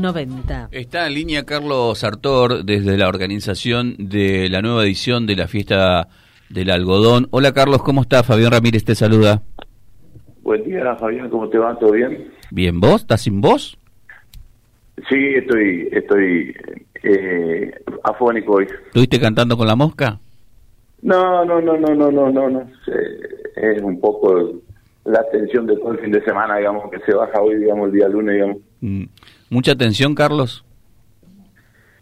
90. Está en línea Carlos Sartor desde la organización de la nueva edición de la fiesta del algodón. Hola Carlos, ¿cómo está? Fabián Ramírez te saluda. Buen día Fabián, ¿cómo te va? ¿Todo bien? Bien, ¿vos? ¿Estás sin voz? Sí, estoy, estoy eh, afónico hoy. ¿Estuviste cantando con la mosca? No, no, no, no, no, no, no, no. Es un poco la tensión de todo el fin de semana, digamos, que se baja hoy, digamos, el día lunes, digamos. Mm. ¿Mucha tensión, Carlos?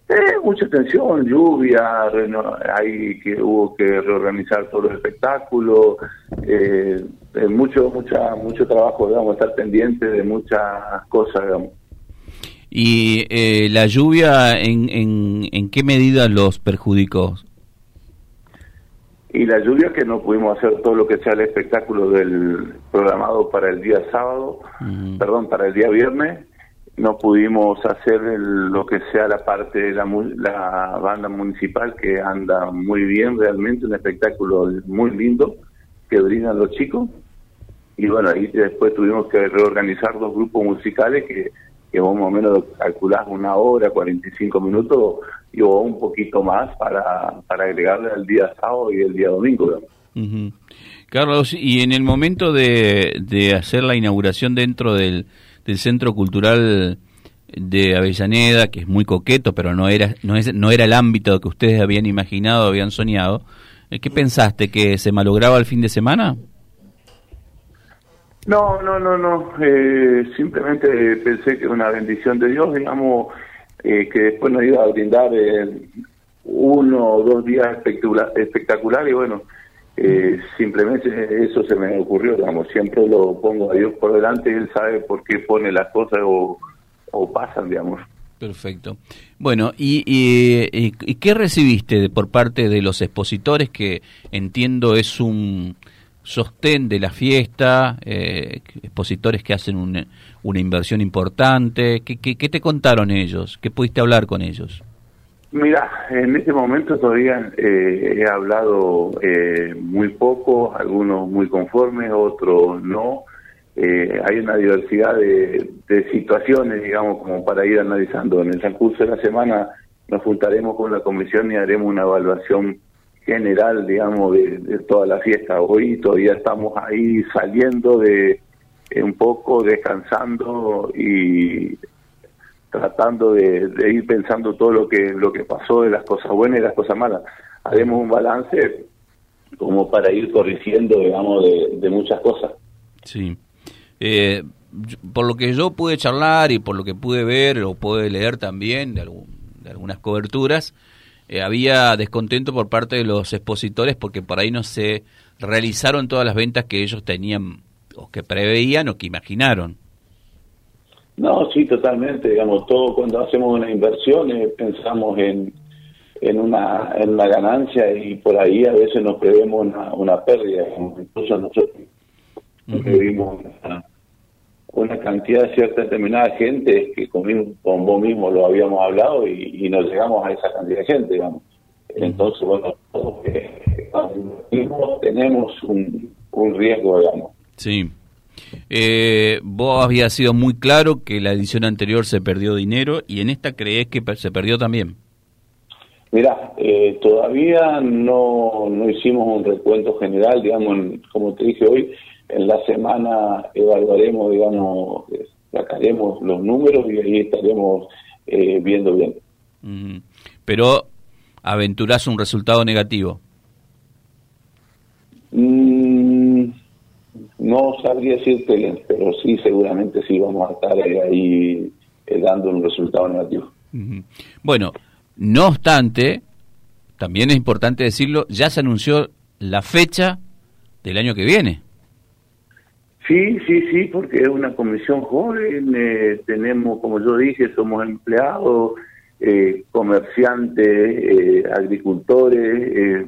Eh, mucha tensión, lluvia, hay que hubo que reorganizar todo el espectáculo, eh, eh, mucho mucha mucho trabajo, digamos, estar pendiente de muchas cosas, digamos. ¿Y eh, la lluvia en, en, en qué medida los perjudicó? Y la lluvia que no pudimos hacer todo lo que sea el espectáculo del programado para el día sábado, perdón, para el día viernes, no pudimos hacer lo que sea la parte de la, la, banda municipal que anda muy bien realmente, un espectáculo muy lindo que brindan los chicos. Y bueno, ahí después tuvimos que reorganizar dos grupos musicales que, que o menos calculás una hora, 45 minutos y o un poquito más para, para agregarle al día sábado y el día domingo. Carlos, y en el momento de, de hacer la inauguración dentro del del Centro Cultural de Avellaneda, que es muy coqueto, pero no era, no es, no era el ámbito que ustedes habían imaginado, habían soñado. Eh, ¿Qué pensaste? ¿Que se malograba el fin de semana? No, no, no, no. Eh, simplemente pensé que era una bendición de Dios, digamos, eh, que después nos iba a brindar uno o dos días espectacular, espectaculares y bueno, eh, simplemente eso se me ocurrió, digamos, siempre lo pongo a Dios por delante, Él sabe por qué pone las cosas o, pasan, digamos. Perfecto. Bueno, ¿y, y, qué recibiste por parte de los expositores que entiendo es un sostén de la fiesta, eh, expositores que hacen una, una inversión importante? ¿Qué, ¿Qué, qué, te contaron ellos? ¿Qué pudiste hablar con ellos? Mira, en este momento todavía eh, he hablado eh, muy poco, algunos muy conformes, otros no. Eh, hay una diversidad de, situaciones, digamos, como para ir analizando. En el transcurso de la semana nos juntaremos con la comisión y haremos una evaluación general, digamos, de, de toda la fiesta. Hoy todavía estamos ahí saliendo de un poco, descansando y tratando de, ir pensando todo lo que lo que pasó de las cosas buenas y las cosas malas. Haremos un balance como para ir corrigiendo, digamos, de, muchas cosas. Sí. Eh, por lo que yo pude charlar y por lo que pude ver o pude leer también de, de algunas coberturas, eh, había descontento por parte de los expositores porque por ahí no se realizaron todas las ventas que ellos tenían o que preveían o que imaginaron. No, sí, totalmente. Digamos, todo cuando hacemos una inversión eh, pensamos en, en, una, en una ganancia y por ahí a veces nos prevemos una, una pérdida. Incluso nosotros previmos una, cantidad de cierta determinada gente que con, con vos mismo lo habíamos hablado y, y nos llegamos a esa cantidad de gente, digamos. Entonces, bueno, todos tenemos un, un riesgo, digamos. Sí. Eh, vos habías sido muy claro que la edición anterior se perdió dinero y en esta crees que se perdió también. Mira, eh, todavía no, no hicimos un recuento general, digamos, como te dije hoy, en la semana evaluaremos, digamos, sacaremos los números y ahí estaremos eh, viendo bien. Pero aventurás un resultado negativo. Mm, no sabría decirte, pero sí, seguramente sí vamos a estar ahí eh, dando un resultado negativo. Bueno, no obstante, también es importante decirlo, ya se anunció la fecha del año que viene. Sí, sí, sí, porque es una comisión joven, eh, tenemos, como yo dije, somos empleados, eh, comerciantes, eh, agricultores,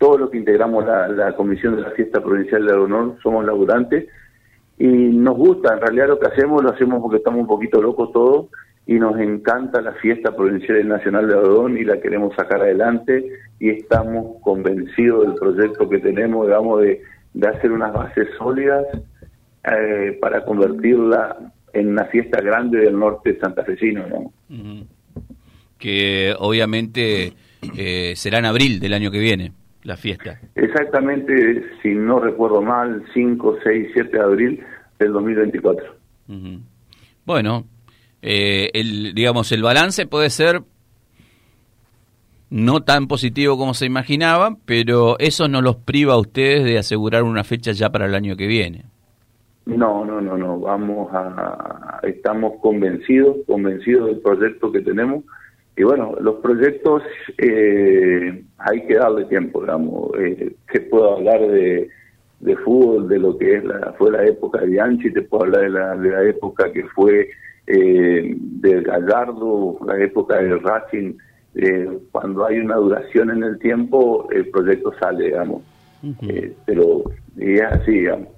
todo lo que integramos la, comisión de la fiesta provincial de honor somos laburantes y nos gusta, en realidad lo que hacemos lo hacemos porque estamos un poquito locos todos y nos encanta la fiesta provincial y nacional de Odón y la queremos sacar adelante y estamos convencidos del proyecto que tenemos, digamos, de, hacer unas bases sólidas eh, para convertirla en una fiesta grande del norte santafesino, ¿no? Que obviamente eh, será en abril del año que viene la fiesta. Exactamente, si no recuerdo mal, 5, 6, 7 de abril del 2024. Bueno, eh, el, digamos, el balance puede ser no tan positivo como se imaginaba, pero eso no los priva a ustedes de asegurar una fecha ya para el año que viene. No, no, no, no, vamos a, estamos convencidos, convencidos del proyecto que tenemos y bueno, los proyectos eh, hay que darle tiempo, digamos. Eh, te puedo hablar de, de fútbol, de lo que es la, fue la época de Bianchi, te puedo hablar de la, de la época que fue eh, del Gallardo, la época del Racing. Eh, cuando hay una duración en el tiempo, el proyecto sale, digamos. Eh, pero es así, digamos.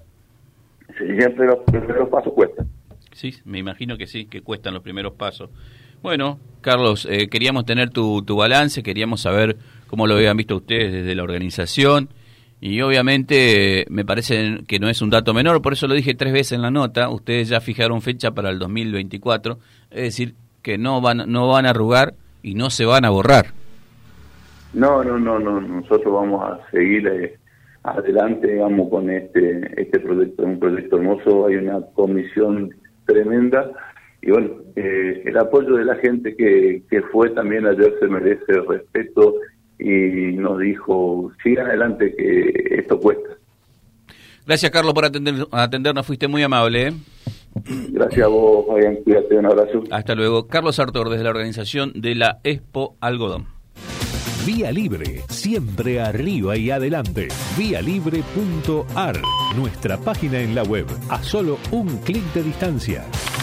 Siempre los primeros pasos cuestan. Sí, me imagino que sí, que cuestan los primeros pasos. Bueno, Carlos, eh, queríamos tener tu, tu balance, queríamos saber cómo lo habían visto ustedes desde la organización y obviamente me parece que no es un dato menor, por eso lo dije tres veces en la nota, ustedes ya fijaron fecha para el 2024, es decir, que no van, no van a arrugar y no se van a borrar. No, no, no, no, nosotros vamos a seguir eh, adelante, digamos, con este, este proyecto, un proyecto hermoso, hay una comisión tremenda y bueno, eh, el apoyo de la gente que, que fue también ayer se merece respeto y nos dijo, sigan adelante que esto cuesta. Gracias Carlos por atender, atendernos, fuiste muy amable. ¿eh? Gracias a vos, Fabián, cuídate, un abrazo. Hasta luego. Carlos Artur, desde la organización de la Expo Algodón. Vía Libre, siempre arriba y adelante. Vialibre.ar, nuestra página en la web, a solo un clic de distancia